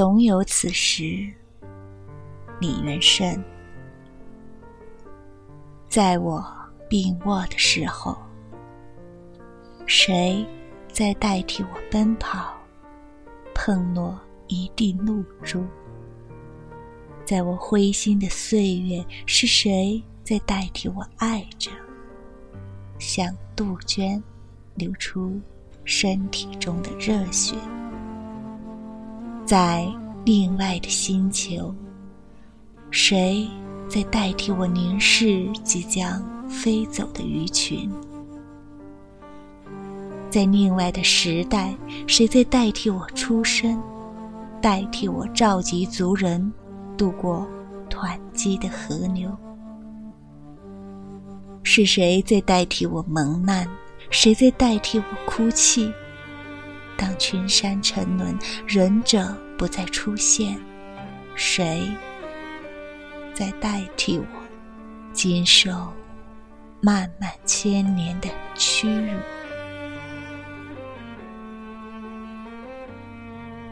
总有此时，你人生。在我病卧的时候，谁在代替我奔跑，碰落一地露珠？在我灰心的岁月，是谁在代替我爱着，像杜鹃流出身体中的热血？在另外的星球，谁在代替我凝视即将飞走的鱼群？在另外的时代，谁在代替我出生，代替我召集族人？渡过湍急的河流，是谁在代替我蒙难？谁在代替我哭泣？群山沉沦，忍者不再出现，谁在代替我经受漫漫千年的屈辱？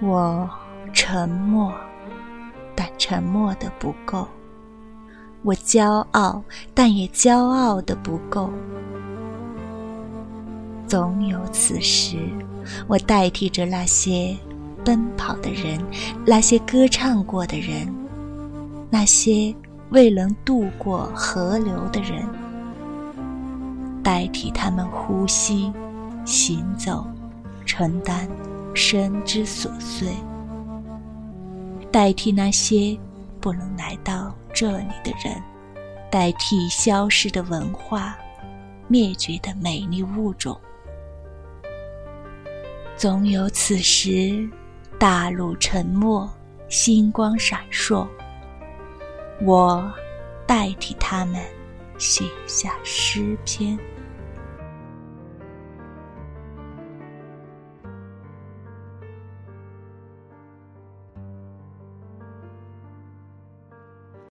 我沉默。但沉默的不够，我骄傲，但也骄傲的不够。总有此时，我代替着那些奔跑的人，那些歌唱过的人，那些未能渡过河流的人，代替他们呼吸、行走、承担生之琐碎。代替那些不能来到这里的人，代替消失的文化、灭绝的美丽物种，总有此时，大陆沉默，星光闪烁。我代替他们写下诗篇。